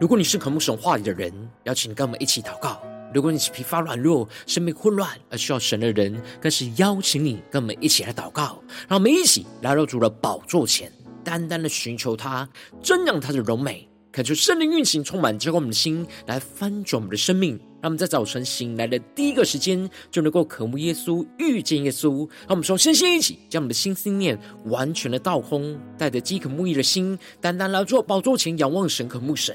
如果你是渴慕神话语的人，邀请跟我们一起祷告；如果你是疲乏软弱、生命混乱而需要神的人，更是邀请你跟我们一起来祷告。让我们一起来到主的宝座前，单单的寻求他，瞻仰他的荣美，恳求圣灵运行，充满浇灌我们的心，来翻转我们的生命。让我们在早晨醒来的第一个时间，就能够渴慕耶稣、遇见耶稣。让我们说，先先一起将我们的心思念完全的倒空，带着饥渴慕义的心，单单来到宝座前仰望神、渴慕神。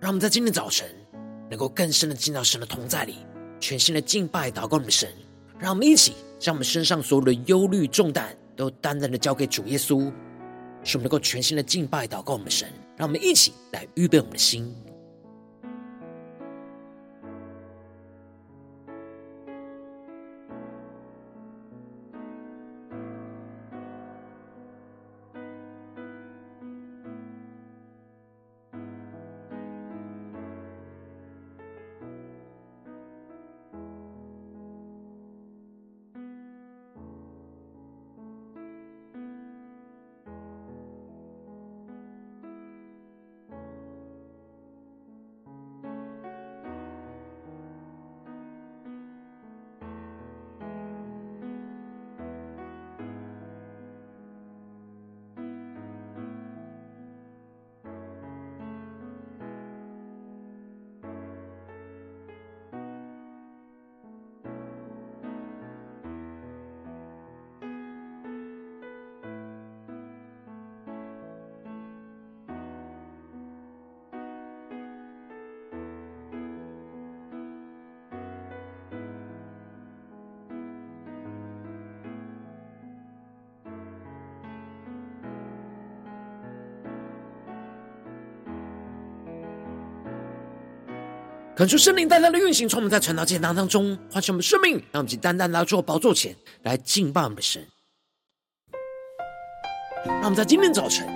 让我们在今天早晨能够更深的进到神的同在里，全新的敬拜祷告我们的神。让我们一起将我们身上所有的忧虑重担都单单的交给主耶稣，使我们能够全新的敬拜祷告我们的神。让我们一起来预备我们的心。感受圣灵单单的运行，从我们在传道讲堂当中唤醒我们生命，让我们单单来到宝座前来敬拜我们的神。让我们在今天早晨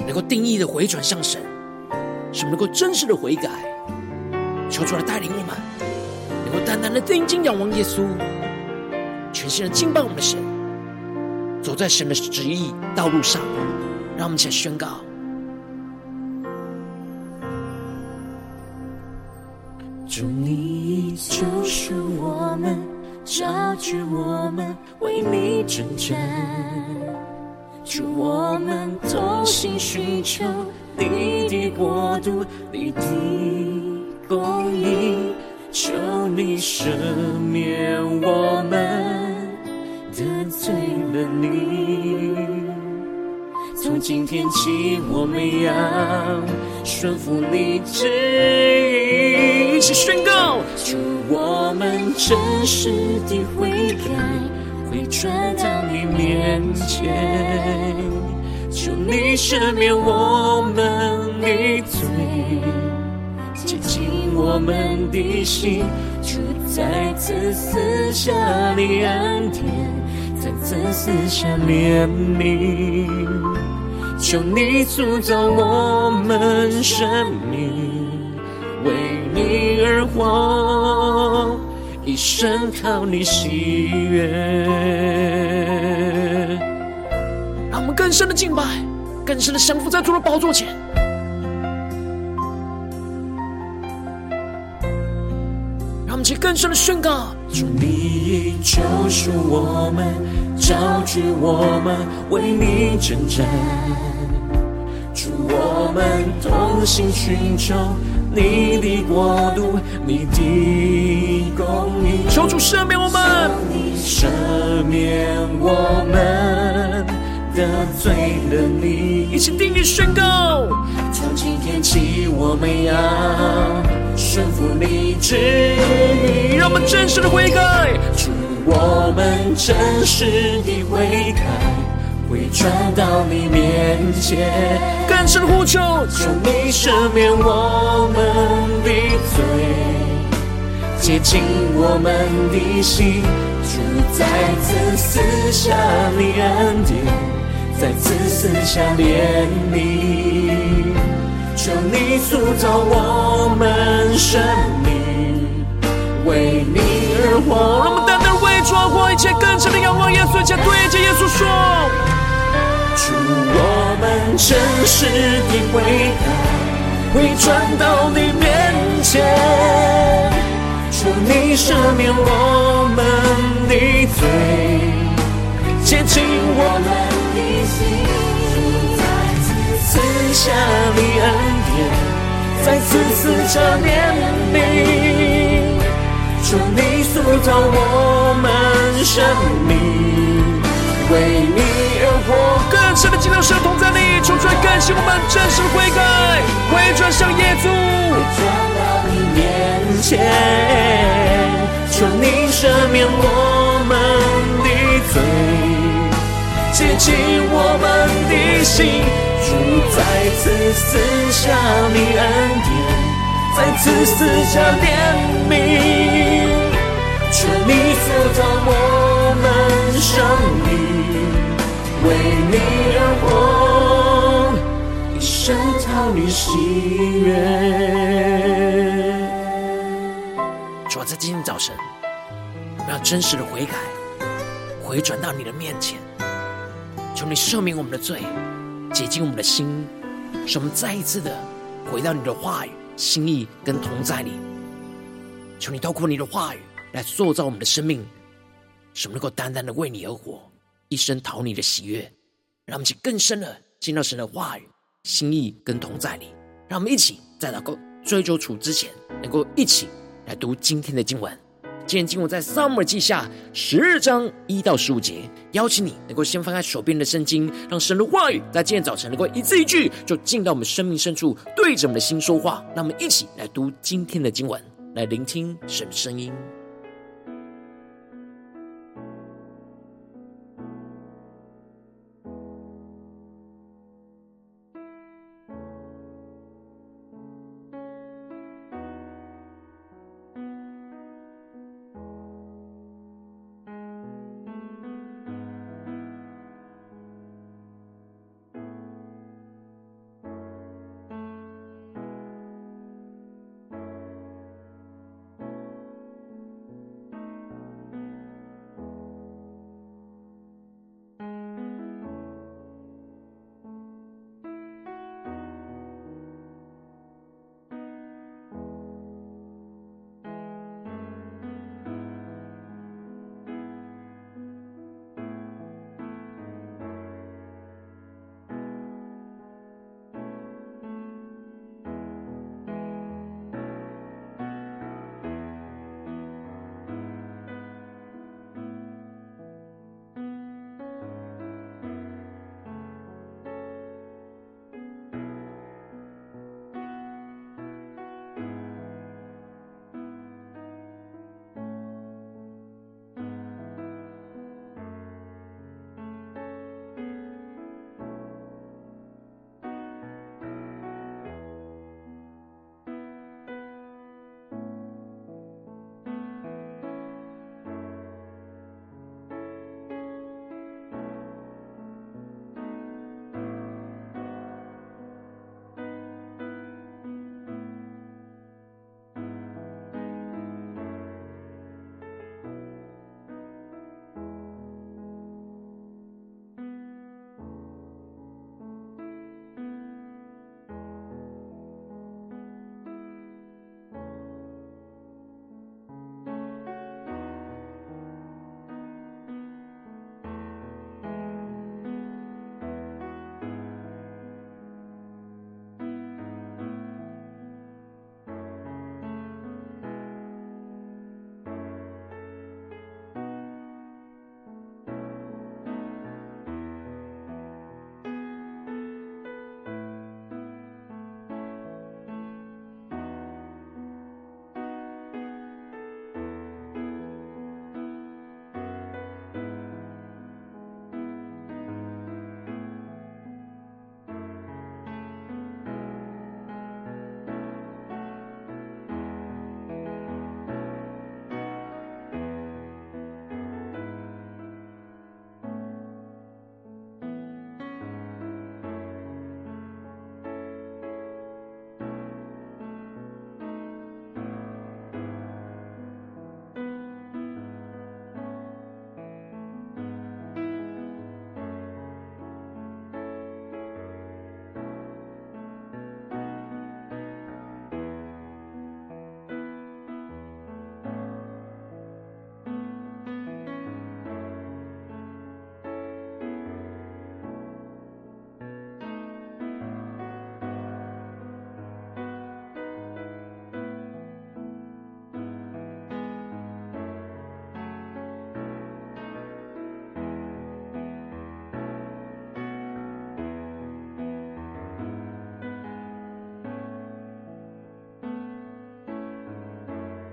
能够定义的回转向神，使我们能够真实的悔改，求主来带领我们，能够单单的定睛仰望耶稣，全心的敬拜我们的神，走在神的旨意道路上。让我们一起来宣告。主，你救赎我们，招聚我们，为你征战。主，我们同心寻求你的国度，你的公义。求你赦免我们得罪了你。从今天起，我们要顺服你旨。起宣告：祝我们真实的悔改，会转到你面前。求你赦免我们的罪，洁净我们的心。主再次赐下你恩典，再次赐下怜悯。求你塑造我们生，你而活，一生靠你喜悦。让我们更深的敬拜，更深的降服在主的宝座前。让我们去更深的宣告：主，你救赎我们，招聚我们，为你征战。我们同心寻求你的国度，你的公义。求主赦免我们，赦免我们罪了你。一起定义宣告，从今天起，我们要顺服你旨意。让我们真实的悔改，祝我们真实的悔改。会转到你面前，更深呼求，求你赦免我们的罪，洁净我们的心，主再次赐下你恩典，再次赐下怜悯，求你塑造我们生命，为你而活。让我们单单为主而活，一切更深的仰望耶稣，且对着耶稣说。祝我们真实的悔改，会转到你面前，求你赦免我们的罪，洁净我们的心，再次赐下你恩典，再次赐下怜悯，求你塑造我们生命，为你。而活。神的尽量神同在你，求出来更新我们真实的悔改，回转向耶稣，回转到你面前，求你赦免我们的罪，洁净我们的心，主再次赐下你恩典，再次赐下怜悯，求你塑造我们生命。为你而活，一生讨你喜悦。主啊，在今天早晨，我要真实的悔改，回转到你的面前，求你赦免我们的罪，洁净我们的心，使我们再一次的回到你的话语、心意跟同在里。求你透过你的话语来塑造我们的生命，使我们能够单单的为你而活。一生讨你的喜悦，让我们去更深的进到神的话语、心意跟同在里。让我们一起在祷告追求主之前，能够一起来读今天的经文。今天经文在撒母耳记下十二章一到十五节。邀请你能够先翻开手边的圣经，让神的话语在今天早晨能够一字一句就进到我们生命深处，对着我们的心说话。让我们一起来读今天的经文，来聆听神的声音。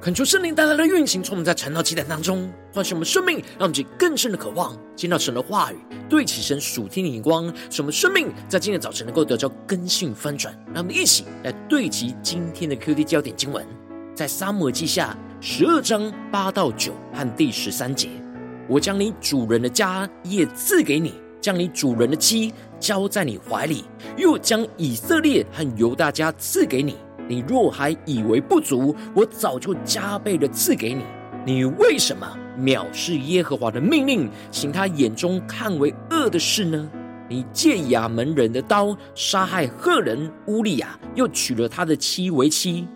恳求圣灵带来的运行，从我们在晨祷祭坛当中唤醒我们生命，让我们更深的渴望见到神的话语，对齐神属天的眼光，使我们生命在今天早晨能够得到更新翻转。让我们一起来对齐今天的 QD 焦点经文，在撒母记下十二章八到九和第十三节：我将你主人的家业赐给你，将你主人的妻交在你怀里，又将以色列和犹大家赐给你。你若还以为不足，我早就加倍的赐给你。你为什么藐视耶和华的命令，行他眼中看为恶的事呢？你借亚扪人的刀杀害赫人乌利亚，又娶了他的妻为妻。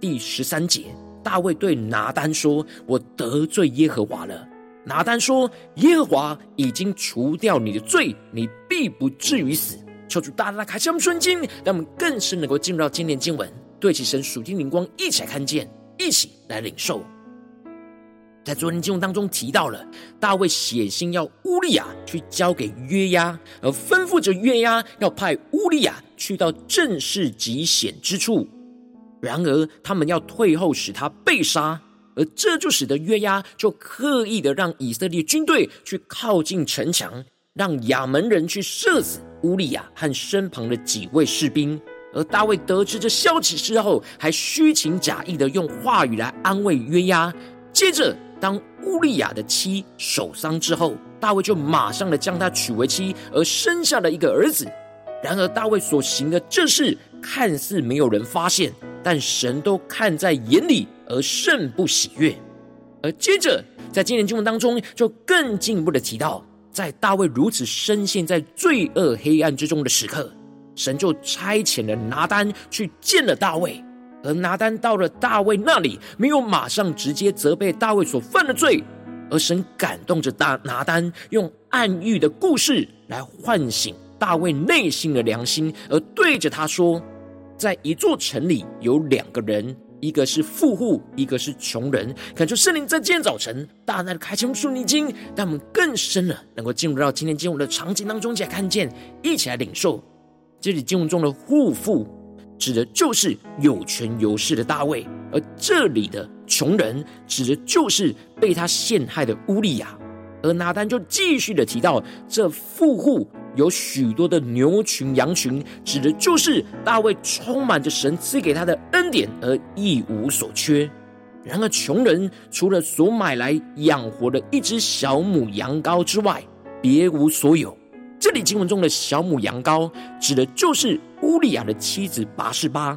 第十三节，大卫对拿单说：“我得罪耶和华了。”拿单说：“耶和华已经除掉你的罪，你必不至于死。”求主大大开启我们的眼睛，让我们更深能够进入到今天经文。对其神属天灵光，一起来看见，一起来领受。在昨天经文当中提到了大卫写信要乌利亚去交给约押，而吩咐着约押要派乌利亚去到阵事极险之处。然而他们要退后，使他被杀，而这就使得约押就刻意的让以色列军队去靠近城墙，让亚门人去射死乌利亚和身旁的几位士兵。而大卫得知这消息之后，还虚情假意的用话语来安慰约押。接着，当乌利亚的妻守丧之后，大卫就马上的将她娶为妻，而生下了一个儿子。然而，大卫所行的这事看似没有人发现，但神都看在眼里，而甚不喜悦。而接着，在今天经文当中，就更进一步的提到，在大卫如此深陷在罪恶黑暗之中的时刻。神就差遣了拿单去见了大卫，而拿单到了大卫那里，没有马上直接责备大卫所犯的罪，而神感动着大拿单，用暗喻的故事来唤醒大卫内心的良心，而对着他说，在一座城里有两个人，一个是富户，一个是穷人。恳求圣灵在今天早晨大大的开启我们属灵经，让我们更深了能够进入到今天经文的场景当中，一起来看见，一起来领受。这里经文中的富户，指的就是有权有势的大卫；而这里的穷人，指的就是被他陷害的乌利亚。而拿单就继续的提到，这富户有许多的牛群羊群，指的就是大卫充满着神赐给他的恩典，而一无所缺。然而穷人除了所买来养活的一只小母羊羔之外，别无所有。这里经文中的小母羊羔，指的就是乌利亚的妻子拔示巴，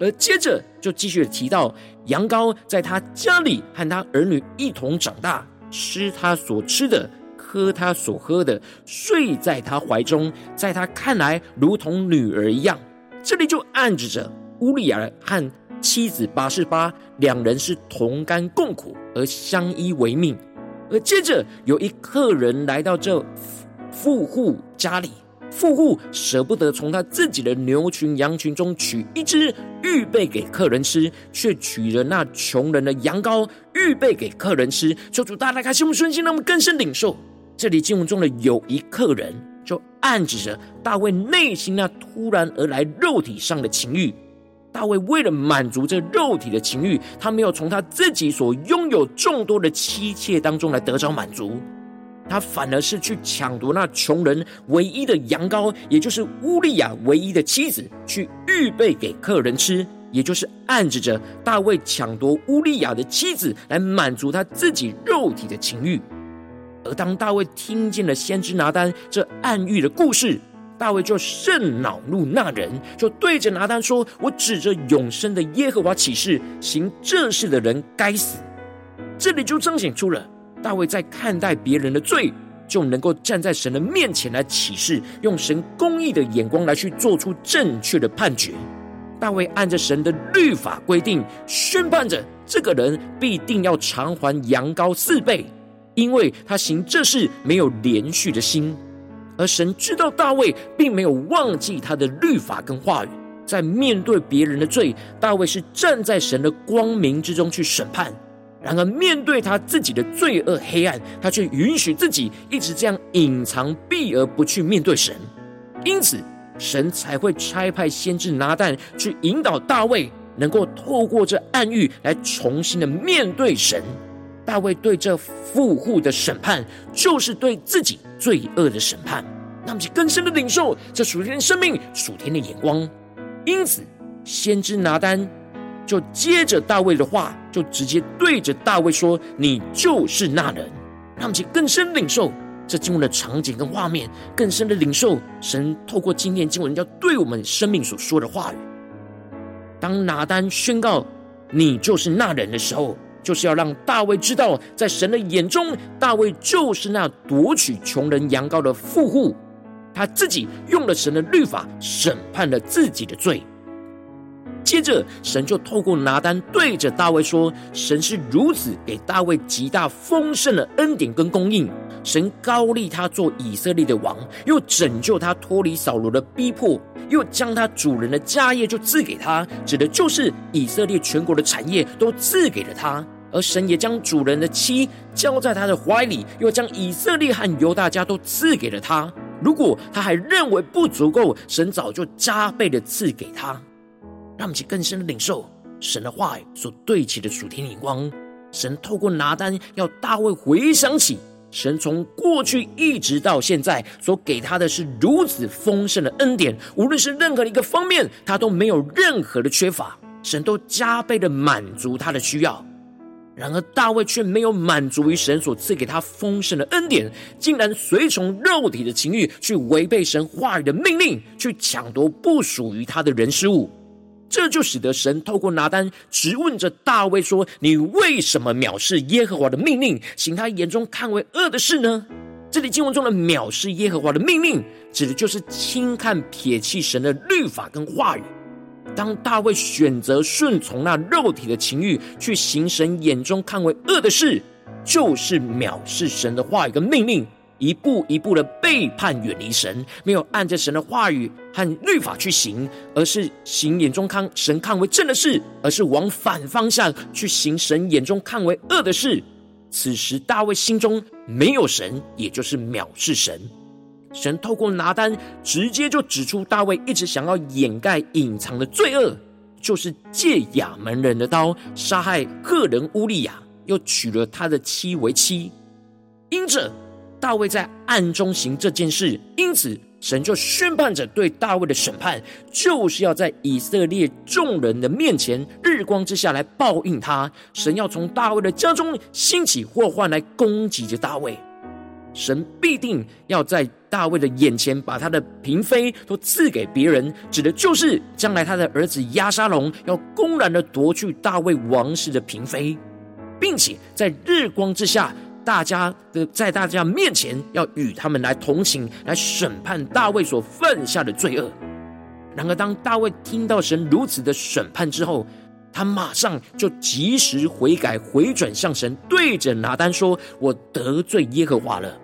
而接着就继续提到羊羔在他家里和他儿女一同长大，吃他所吃的，喝他所喝的，睡在他怀中，在他看来如同女儿一样。这里就暗指着乌利亚和妻子拔示巴两人是同甘共苦而相依为命，而接着有一客人来到这。富户家里，富户舍不得从他自己的牛群羊群中取一只预备给客人吃，却取了那穷人的羊羔预备给客人吃。求主大大开心我们顺心，让我们更深领受这里经文中的有一客人，就暗指着大卫内心那突然而来肉体上的情欲。大卫为了满足这肉体的情欲，他没有从他自己所拥有众多的妻妾当中来得着满足。他反而是去抢夺那穷人唯一的羊羔，也就是乌利亚唯一的妻子，去预备给客人吃，也就是暗指着大卫抢夺乌利亚的妻子，来满足他自己肉体的情欲。而当大卫听见了先知拿单这暗喻的故事，大卫就甚恼怒那人，就对着拿单说：“我指着永生的耶和华起誓，行这事的人该死。”这里就彰显出了。大卫在看待别人的罪，就能够站在神的面前来起誓，用神公义的眼光来去做出正确的判决。大卫按着神的律法规定，宣判着这个人必定要偿还羊羔四倍，因为他行这事没有连续的心。而神知道大卫并没有忘记他的律法跟话语，在面对别人的罪，大卫是站在神的光明之中去审判。然而，面对他自己的罪恶黑暗，他却允许自己一直这样隐藏避而不去面对神。因此，神才会差派先知拿但去引导大卫，能够透过这暗喻来重新的面对神。大卫对这富户的审判，就是对自己罪恶的审判。那么，就更深的领受这属天生命、属天的眼光。因此，先知拿单就接着大卫的话，就直接对着大卫说：“你就是那人。”那么，就更深领受这经文的场景跟画面，更深的领受神透过今天经文要对我们生命所说的话语。当拿单宣告“你就是那人”的时候，就是要让大卫知道，在神的眼中，大卫就是那夺取穷人羊羔的富户。他自己用了神的律法审判了自己的罪。接着，神就透过拿单对着大卫说：“神是如此给大卫极大丰盛的恩典跟供应。神高立他做以色列的王，又拯救他脱离扫罗的逼迫，又将他主人的家业就赐给他，指的就是以色列全国的产业都赐给了他。”而神也将主人的妻交在他的怀里，又将以色列和犹大家都赐给了他。如果他还认为不足够，神早就加倍的赐给他。让我们去更深的领受神的话语所对齐的主天眼光。神透过拿单要大卫回想起，神从过去一直到现在所给他的是如此丰盛的恩典，无论是任何一个方面，他都没有任何的缺乏，神都加倍的满足他的需要。然而大卫却没有满足于神所赐给他丰盛的恩典，竟然随从肉体的情欲，去违背神话语的命令，去抢夺不属于他的人事物。这就使得神透过拿单质问着大卫说：“你为什么藐视耶和华的命令，行他眼中看为恶的事呢？”这里经文中的藐视耶和华的命令，指的就是轻看撇弃神的律法跟话语。当大卫选择顺从那肉体的情欲，去行神眼中看为恶的事，就是藐视神的话语跟命令，一步一步的背叛远离神，没有按着神的话语和律法去行，而是行眼中看神看为正的事，而是往反方向去行神眼中看为恶的事。此时大卫心中没有神，也就是藐视神。神透过拿单，直接就指出大卫一直想要掩盖、隐藏的罪恶，就是借亚扪人的刀杀害赫人乌利亚，又娶了他的妻为妻。因着大卫在暗中行这件事，因此神就宣判着对大卫的审判，就是要在以色列众人的面前、日光之下来报应他。神要从大卫的家中兴起祸患来攻击着大卫。神必定要在大卫的眼前把他的嫔妃都赐给别人，指的就是将来他的儿子押沙龙要公然的夺去大卫王室的嫔妃，并且在日光之下，大家的在大家面前要与他们来同情，来审判大卫所犯下的罪恶。然而，当大卫听到神如此的审判之后，他马上就及时悔改，回转向神，对着拿单说：“我得罪耶和华了。”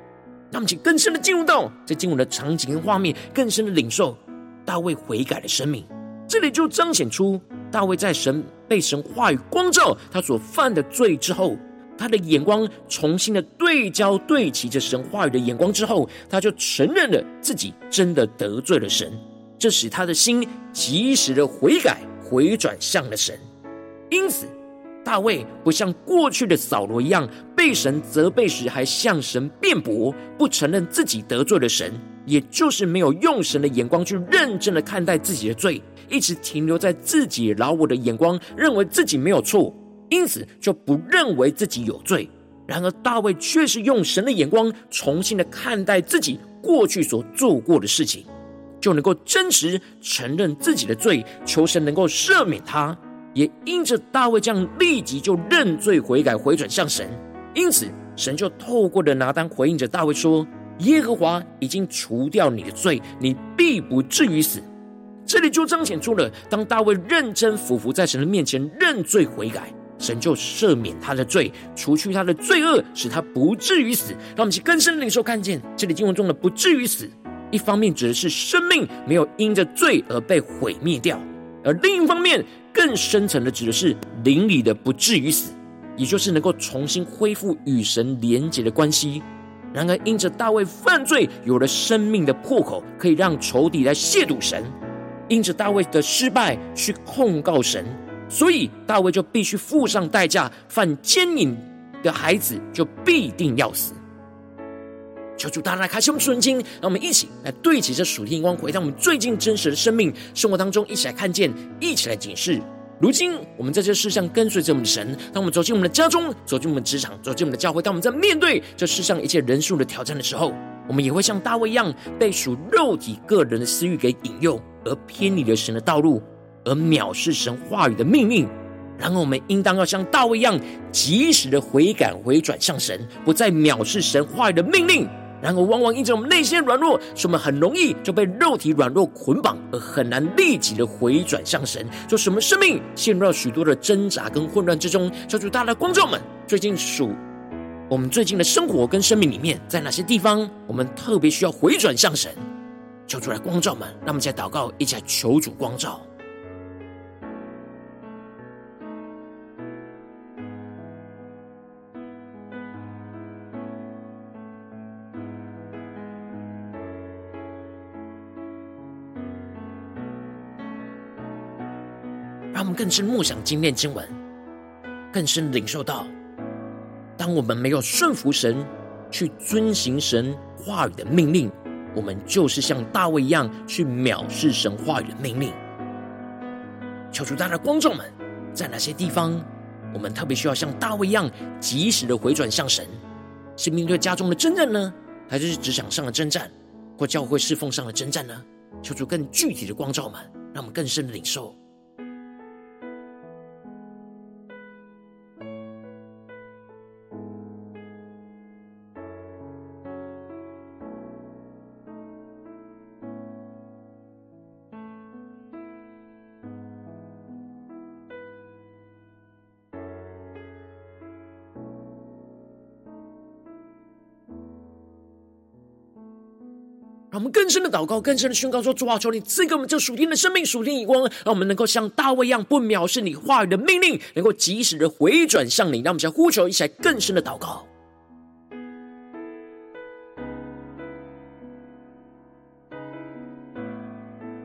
那么，请更深的进入到在经文的场景跟画面，更深的领受大卫悔改的生命。这里就彰显出大卫在神被神话语光照他所犯的罪之后，他的眼光重新的对焦对齐着神话语的眼光之后，他就承认了自己真的得罪了神，这使他的心及时的悔改，回转向了神。因此。大卫不像过去的扫罗一样，被神责备时还向神辩驳，不承认自己得罪了神，也就是没有用神的眼光去认真的看待自己的罪，一直停留在自己老我的眼光，认为自己没有错，因此就不认为自己有罪。然而大卫却是用神的眼光，重新的看待自己过去所做过的事情，就能够真实承认自己的罪，求神能够赦免他。也因着大卫这样立即就认罪悔改回转向神，因此神就透过了拿单回应着大卫说：“耶和华已经除掉你的罪，你必不至于死。”这里就彰显出了，当大卫认真俯伏在神的面前认罪悔改，神就赦免他的罪，除去他的罪恶，使他不至于死。让我们去更深的领受看见这里经文中的“不至于死”，一方面指的是生命没有因着罪而被毁灭掉。而另一方面，更深层的指的是灵里的不至于死，也就是能够重新恢复与神连结的关系。然而，因着大卫犯罪，有了生命的破口，可以让仇敌来亵渎神；因着大卫的失败，去控告神，所以大卫就必须付上代价，犯奸淫的孩子就必定要死。求主大大开启我们属灵经，让我们一起来对齐这属天光，回到我们最近真实的生命生活当中，一起来看见，一起来警示。如今我们在这世上跟随着我们的神，当我们走进我们的家中，走进我们的职场，走进我们的教会，当我们在面对这世上一切人数的挑战的时候，我们也会像大卫一样，被属肉体个人的私欲给引诱，而偏离了神的道路，而藐视神话语的命令。然后我们应当要像大卫一样，及时的悔改回转向神，不再藐视神话语的命令。然而，往往因着我们内心软弱，使我们很容易就被肉体软弱捆绑，而很难立即的回转向神，就使我们生命陷入到许多的挣扎跟混乱之中。求主大家的光照们，最近属我们最近的生活跟生命里面，在哪些地方我们特别需要回转向神？求主来光照们，让我们再祷告，一起求主光照。更深默想今天经文，更深领受到，当我们没有顺服神，去遵行神话语的命令，我们就是像大卫一样去藐视神话语的命令。求主大家的观众们，在哪些地方，我们特别需要像大卫一样，及时的回转向神？是面对家中的征战呢，还是职场上的征战，或教会侍奉上的征战呢？求主更具体的光照们，让我们更深的领受。让我们更深的祷告，更深的宣告说：主啊，求你赐给我们这属天的生命、属天眼光，让我们能够像大卫一样，不藐视你话语的命令，能够及时的回转向你。让我们再呼求，一起来更深的祷告，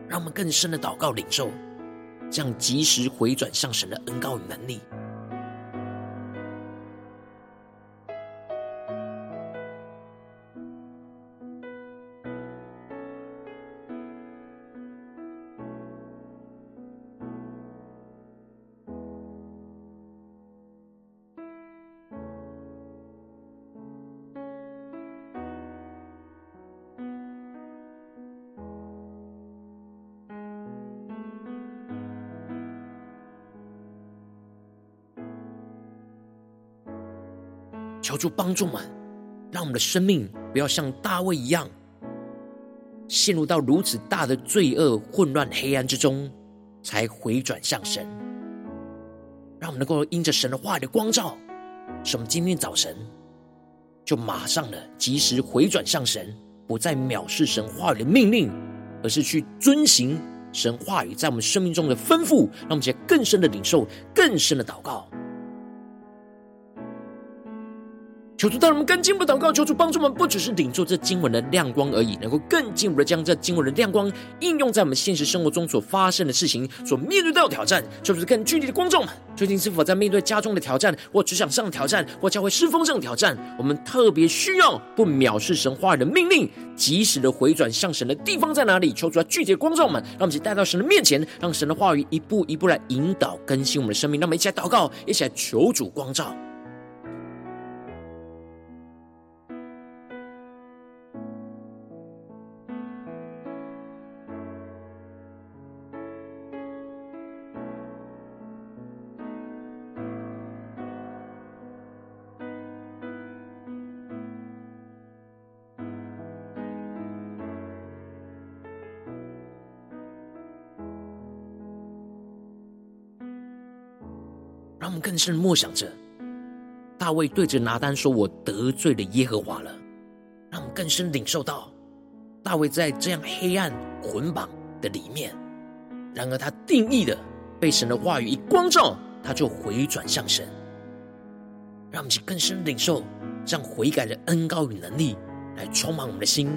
让我们更深的祷告领受，这样及时回转向神的恩膏与能力。主帮助们，让我们的生命不要像大卫一样，陷入到如此大的罪恶、混乱、黑暗之中，才回转向神。让我们能够因着神的话语的光照，使我们今天早晨就马上的及时回转向神，不再藐视神话语的命令，而是去遵行神话语在我们生命中的吩咐，让我们接更深的领受、更深的祷告。求主带我们更进一步祷告，求主帮助我们，不只是领受这经文的亮光而已，能够更进一步的将这经文的亮光应用在我们现实生活中所发生的事情、所面对到的挑战。求主更具体的光照们，最近是否在面对家中的挑战，或职场上的挑战，或教会侍奉上的挑战？我们特别需要不藐视神话语的命令，及时的回转向神的地方在哪里？求主来具体的光照们，让我们一起带到神的面前，让神的话语一步一步来引导更新我们的生命。让我们一起来祷告，一起来求主光照。更深默想着，大卫对着拿单说：“我得罪了耶和华了。”让我们更深领受到，大卫在这样黑暗捆绑的里面，然而他定义的被神的话语一光照，他就回转向神。让我们去更深领受这样悔改的恩膏与能力，来充满我们的心。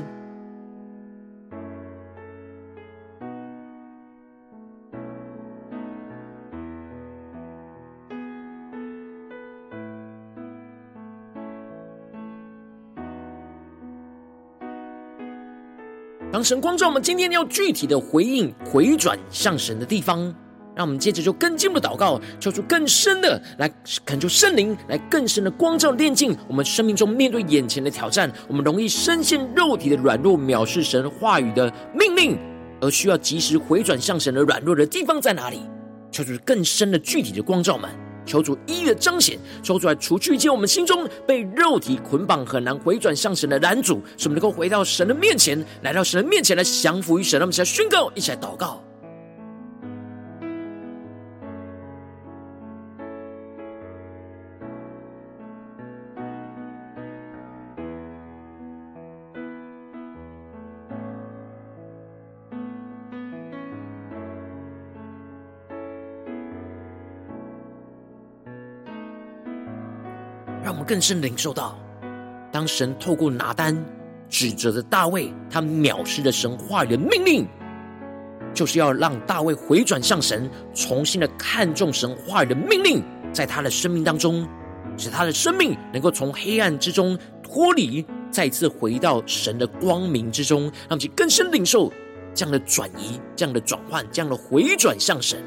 神光照我们今天要具体的回应、回转向神的地方，让我们接着就更进一步祷告，求出更深的来恳求圣灵来更深的光照炼净我们生命中面对眼前的挑战。我们容易深陷肉体的软弱，藐视神话语的命令，而需要及时回转向神的软弱的地方在哪里？求出更深的具体的光照们。求主一一的彰显，求主来除去一切我们心中被肉体捆绑、很难回转向神的拦阻，使我们能够回到神的面前，来到神的面前来降服于神。让我们一起来宣告，一起来祷告。让我们更深领受到，当神透过拿单指责着大卫，他藐视了神话语的命令，就是要让大卫回转向神，重新的看重神话语的命令，在他的生命当中，使他的生命能够从黑暗之中脱离，再次回到神的光明之中，让其更深领受这样的转移、这样的转换、这样的回转向神。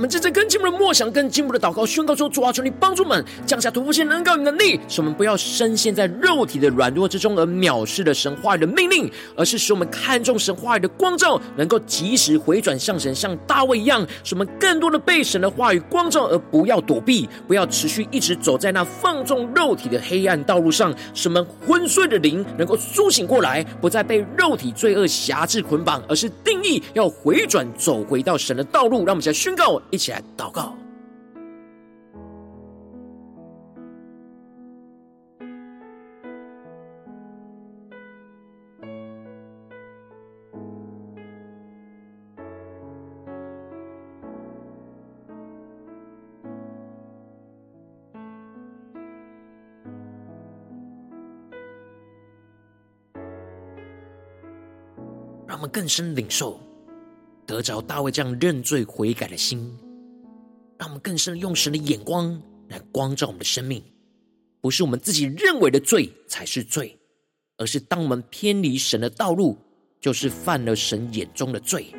我们正在跟进步的默想，跟进步的祷告，宣告说：主啊，求你帮助我们降下突破性能够与能力，使我们不要深陷在肉体的软弱之中而藐视了神话语的命令，而是使我们看重神话语的光照，能够及时回转向神，像大卫一样，使我们更多的被神的话语光照，而不要躲避，不要持续一直走在那放纵肉体的黑暗道路上，使我们昏睡的灵能够苏醒过来，不再被肉体罪恶辖制捆绑，而是定义要回转走回到神的道路。让我们现在宣告。一起来祷告，让我们更深领受。得着大卫这样认罪悔改的心，让我们更深用神的眼光来光照我们的生命。不是我们自己认为的罪才是罪，而是当我们偏离神的道路，就是犯了神眼中的罪。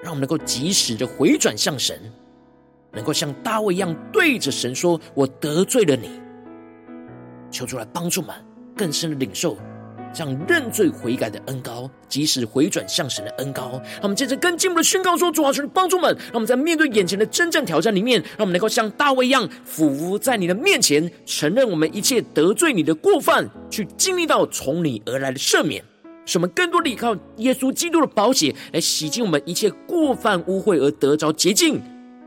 让我们能够及时的回转向神，能够像大卫一样对着神说：“我得罪了你。”求主来帮助我们更深的领受。这样认罪悔改的恩高，及时回转向神的恩高。让我们接着更进一步的宣告说：主啊，求你帮助们，让我们在面对眼前的真正挑战里面，让我们能够像大卫一样，俯伏在你的面前，承认我们一切得罪你的过犯，去经历到从你而来的赦免，使我们更多的依靠耶稣基督的宝血来洗净我们一切过犯污秽，而得着洁净。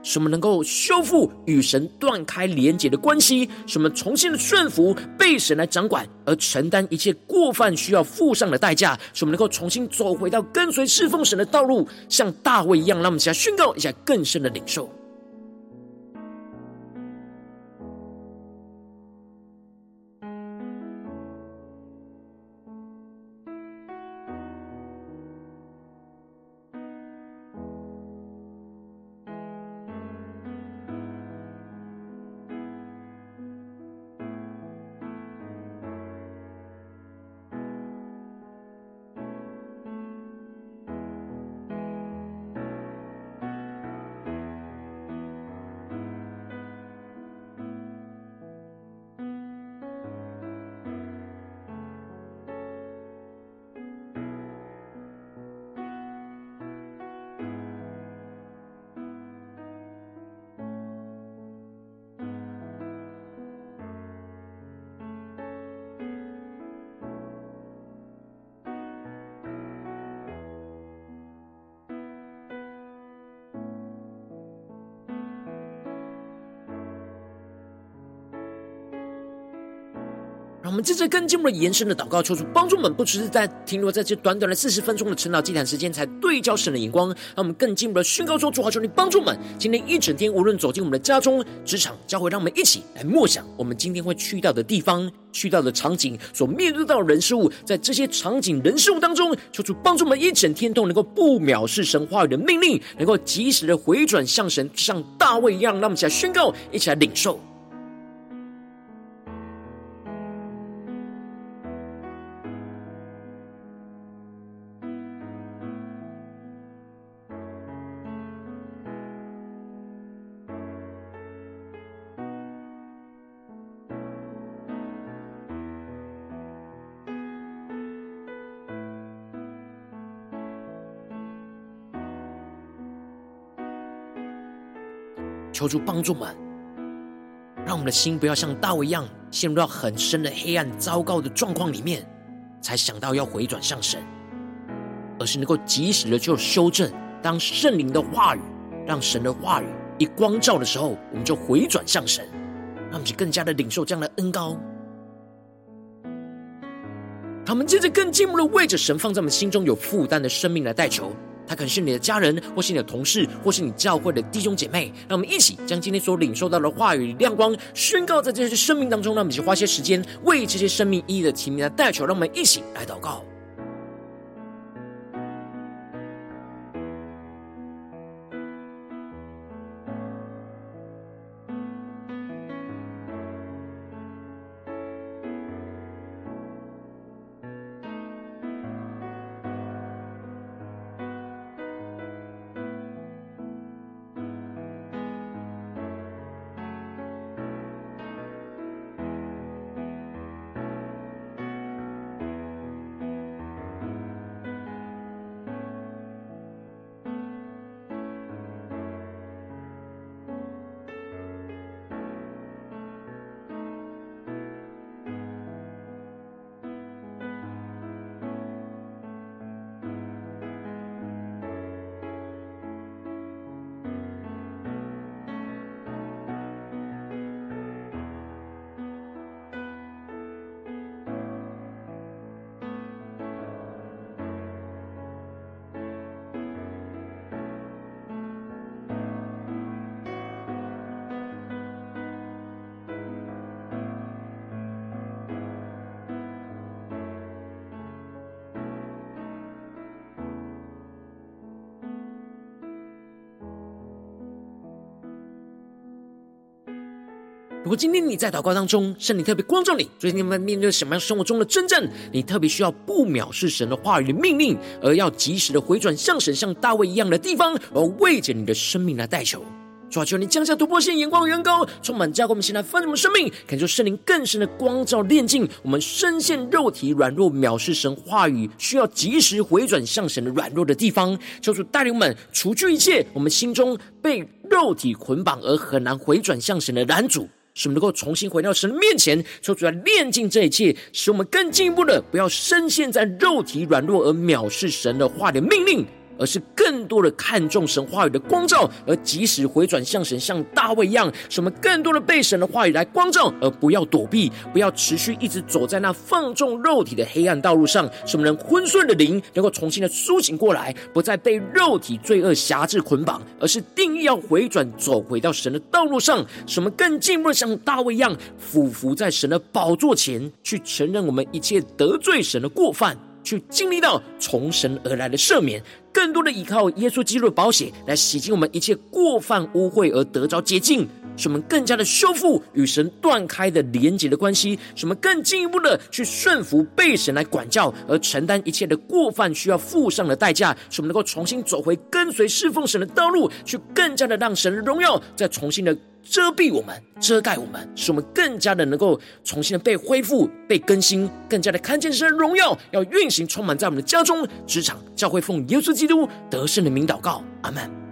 使我们能够修复与神断开连接的关系，使我们重新的顺服，被神来掌管，而承担一切过犯需要付上的代价，使我们能够重新走回到跟随侍奉神的道路，像大卫一样。让我们一起来宣告一下更深的领受。我们接着更进一步的延伸的祷告，求主帮助我们，不只是在停留在这短短的四十分钟的晨祷祭坛时间，才对焦神的眼光。让我们更进一步的宣告说：主啊，求你帮助我们，今天一整天，无论走进我们的家中、职场、教会，让我们一起来默想我们今天会去到的地方、去到的场景，所面对到的人事物，在这些场景、人事物当中，求主帮助我们一整天都能够不藐视神话语的命令，能够及时的回转向神，像大卫一样。让我们一起来宣告，一起来领受。求主帮助我们，让我们的心不要像大卫一样陷入到很深的黑暗、糟糕的状况里面，才想到要回转向神，而是能够及时的就修正。当圣灵的话语让神的话语一光照的时候，我们就回转向神，让我们就更加的领受这样的恩膏。他们接着更进一步的为着神放在我们心中有负担的生命来代求。他可能是你的家人，或是你的同事，或是你教会的弟兄姐妹。让我们一起将今天所领受到的话语亮光宣告在这些生命当中。让我们一起花些时间为这些生命意义的提名来代求。让我们一起来祷告。如果今天你在祷告当中，圣灵特别光照你，最近你们面对什么样生活中的真正，你特别需要不藐视神的话语的命令，而要及时的回转向神，像大卫一样的地方，而为着你的生命来代求。主啊，求你降下突破性眼光，远高充满教灌我们，现在丰盛的生命，感受圣灵更深的光照炼净我们深陷肉体软弱、藐视神话语，需要及时回转向神的软弱的地方。求主带领我们除去一切我们心中被肉体捆绑而很难回转向神的拦阻。使我们能够重新回到神面前，说出来炼净这一切，使我们更进一步的不要深陷在肉体软弱而藐视神的话的命令。而是更多的看重神话语的光照，而及时回转向神，像大卫一样，使我们更多的被神的话语来光照，而不要躲避，不要持续一直走在那放纵肉体的黑暗道路上。使我们能昏睡的灵能够重新的苏醒过来，不再被肉体罪恶辖制捆绑，而是定义要回转，走回到神的道路上。使我们更进一步的像大卫一样，俯伏在神的宝座前，去承认我们一切得罪神的过犯。去经历到从神而来的赦免，更多的依靠耶稣基督的宝血来洗净我们一切过犯污秽而得着洁净，使我们更加的修复与神断开的连结的关系，使我们更进一步的去顺服被神来管教而承担一切的过犯需要付上的代价，使我们能够重新走回跟随侍奉神的道路，去更加的让神的荣耀再重新的。遮蔽我们，遮盖我们，使我们更加的能够重新的被恢复、被更新，更加的看见神的荣耀要运行，充满在我们的家中、职场、教会，奉耶稣基督得胜的名祷告，阿门。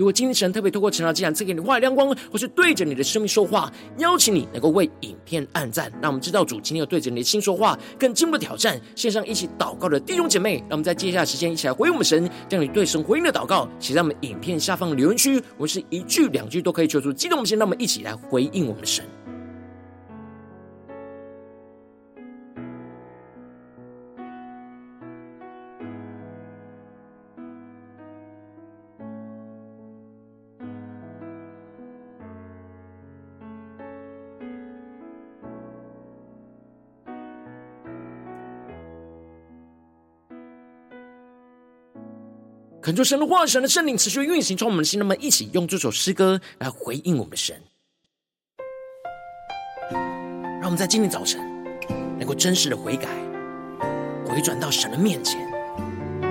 如果今天神特别透过成长记》来赐给你话语亮光，或是对着你的生命说话，邀请你能够为影片按赞，让我们知道主今天有对着你的心说话，更进一步的挑战。线上一起祷告的弟兄姐妹，让我们在接下来时间一起来回应我们神，将你对神回应的祷告写在我们影片下方留言区，我们是一句两句都可以求助激动我们先，让我们一起来回应我们的神。恳求神的话语，神的圣灵持续运行从我们的心，那么一起用这首诗歌来回应我们的神，让我们在今天早晨能够真实的悔改，回转到神的面前，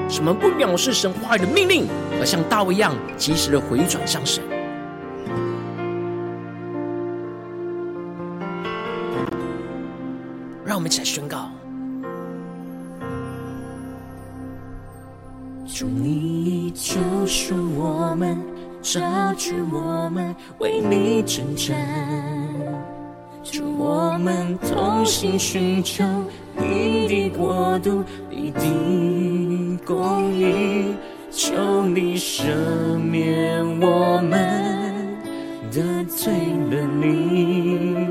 什么不藐视神话语的命令，而像大卫一样及时的回转向神。让我们一起来宣告。主你救赎我们，召聚我们为你征战，主我们同心寻求你的国度，你的公义，求你赦免我们得罪了你。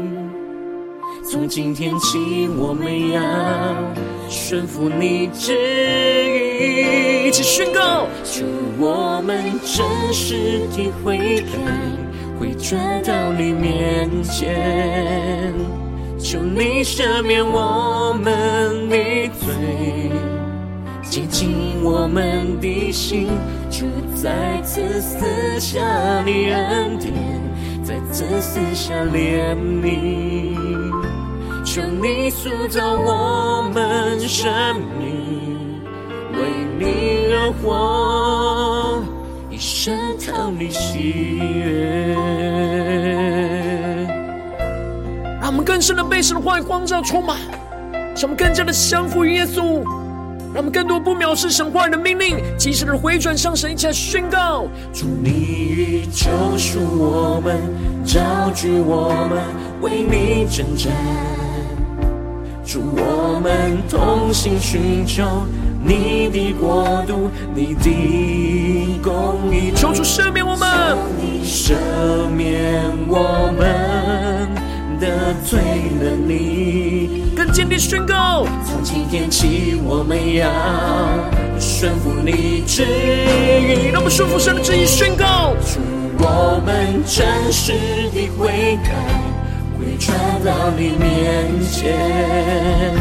从今天起，我们要顺服你旨意，一起宣告：主，我们真实的悔改，回转到你面前，求你赦免我们的罪，洁净我们的心，主再次赐下你恩典，再次赐下怜悯。求你塑造我们生命，为你而活，一生讨你喜悦。让我们更深的被神的话语光照充满，使我们更加的降服于耶稣，让我们更多不藐视神话语的命令，及时的回转向神，一起来宣告：主，你已救赎我们，召聚我们，为你征战。主，我们同心寻求你的国度，你的公义。求主赦免我们，赦免我们得罪了你。更坚定宣告：从今天起，我们要顺服你旨意。让我们顺服神的旨意，宣告：主，我们真实的悔改。传到你面前，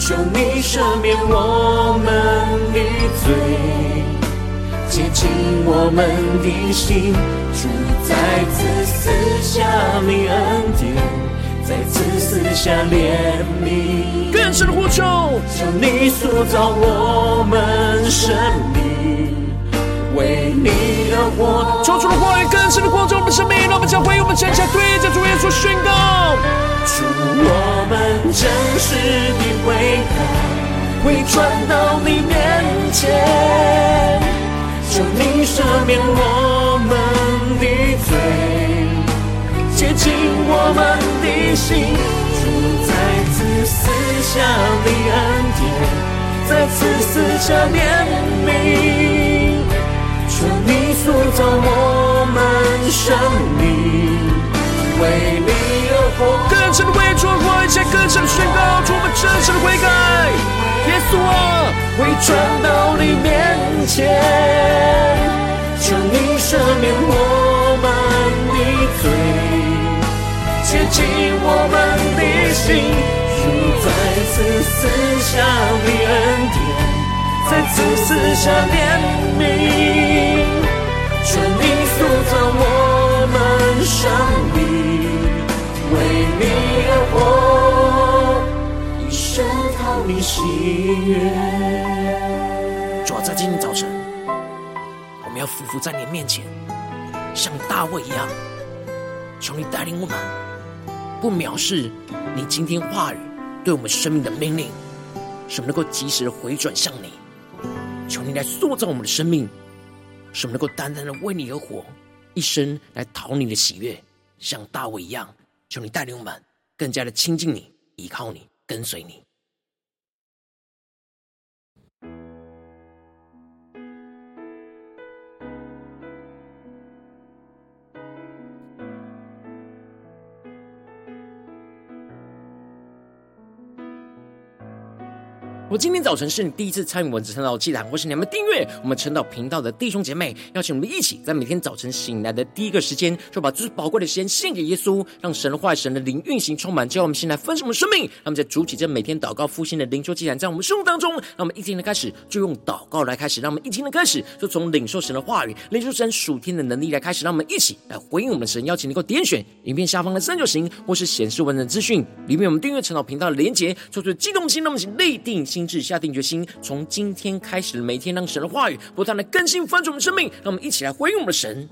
求你赦免我们的罪，洁净我们的心，主再次赐下你恩典，再次赐下怜悯，更深的呼求，求你塑造我们生命，为你而活。求主的话语更深的光照我们生命，让我们将回我们谦下对着主耶稣宣告。主，我们真实的悔改，会传到你面前，求你赦免我们的罪，洁净我们的心。主再次赐下你恩典，再次赐下怜悯，求你塑造我们生命。为你而活，更深的为主活，一切更深的宣告，主我们真实的悔改。耶稣啊，会转到你面前，求你赦免我们的罪，洁净我们的心，主再次赐下你恩典，再次赐下怜悯，求你塑造我们生命。为你而活，一生讨你喜悦。主要在今天早晨，我们要俯伏在你面前，像大卫一样，求你带领我们，不藐视你今天话语对我们生命的命令，什么能够及时的回转向你。求你来塑造我们的生命，使我们能够单单的为你而活，一生来讨你的喜悦，像大卫一样。求你带领我们更加的亲近你，依靠你，跟随你。我今天早晨是你第一次参与我们晨祷祭坛，或是你们订阅我们晨祷频道的弟兄姐妹，邀请我们一起在每天早晨醒来的第一个时间，就把最宝贵的时间献给耶稣，让神的话语、神的灵运行充满，叫我们先来分盛我们生命。让我们在主起这每天祷告复兴的灵修祭坛，在我们生活当中，让我们一天的开始就用祷告来开始，让我们一天的开始就从领受神的话语、领受神属天的能力来开始，让我们一起来回应我们的神。邀请能够点选影片下方的三角形，或是显示文字资讯里面我们订阅晨祷频道的连结，做出激动心，让我们立定心。志下定决心，从今天开始，每天让神的话语不断的更新翻转我们生命，让我们一起来回应我们的神。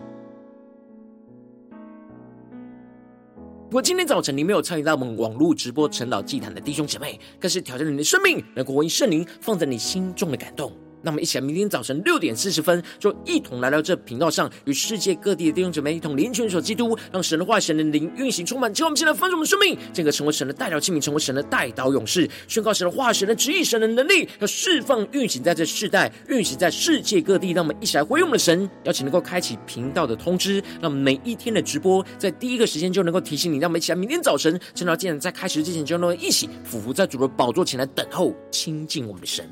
如果今天早晨你没有参与到我们网络直播陈老祭坛的弟兄姐妹，更是挑战你的生命，能够回应圣灵放在你心中的感动。那么一起来，明天早晨六点四十分，就一同来到这频道上，与世界各地的弟兄姊妹一同连接、基督，让神的话、神的灵运行充满。今天我们现在分盛我们生命，这个成为神的代表器皿，成为神的代祷勇士，宣告神的话、神的旨意、神的能力，要释放运行在这世代，运行在世界各地。让我们一起来回应我们的神，邀请能够开启频道的通知，让每一天的直播在第一个时间就能够提醒你。让我们一起来，明天早晨，趁到既然在开始之前，就能够一起俯伏在主的宝座前来等候亲近我们的神。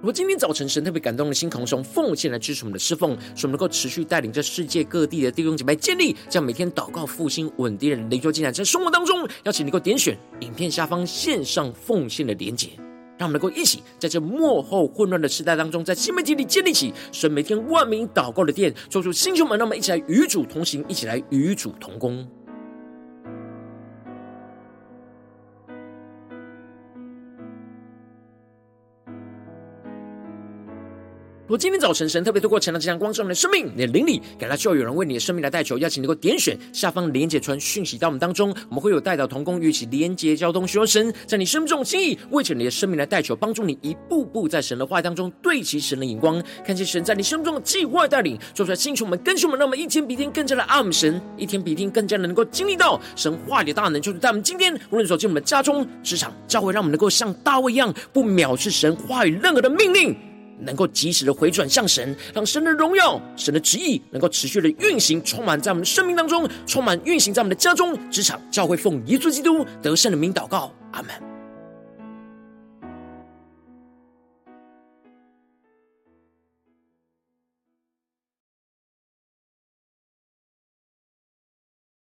如果今天早晨神特别感动的心，同时奉献来支持我们的侍奉，使我们能够持续带领着世界各地的弟兄姐妹建立这样每天祷告复兴稳定的灵修进展，在生活当中，邀请你能够点选影片下方线上奉献的连结，让我们能够一起在这幕后混乱的时代当中，在新媒体里建立起神每天万名祷告的殿，做出星球们，让我们一起来与主同行，一起来与主同工。如今天早晨神特别透过晨光这样光照我们的生命，你的灵里感到需要有人为你的生命来代求，邀请你能够点选下方连结传讯息到我们当中，我们会有代祷同工与其连结交通，需要神在你生命中的心意，为着你的生命来代求，帮助你一步步在神的话当中对齐神的眼光，看见神在你生命中的计划带领，做出来星球们更新我们，让我们一天比一天更加的爱们神，一天比一天更加的能够经历到神话语的大能，就是在我们今天无论走进我们的家中、职场、教会，让我们能够像大卫一样，不藐视神话语任何的命令。能够及时的回转向神，让神的荣耀、神的旨意能够持续的运行，充满在我们的生命当中，充满运行在我们的家中、职场、教会，奉耶稣基督得胜的名祷告，阿门。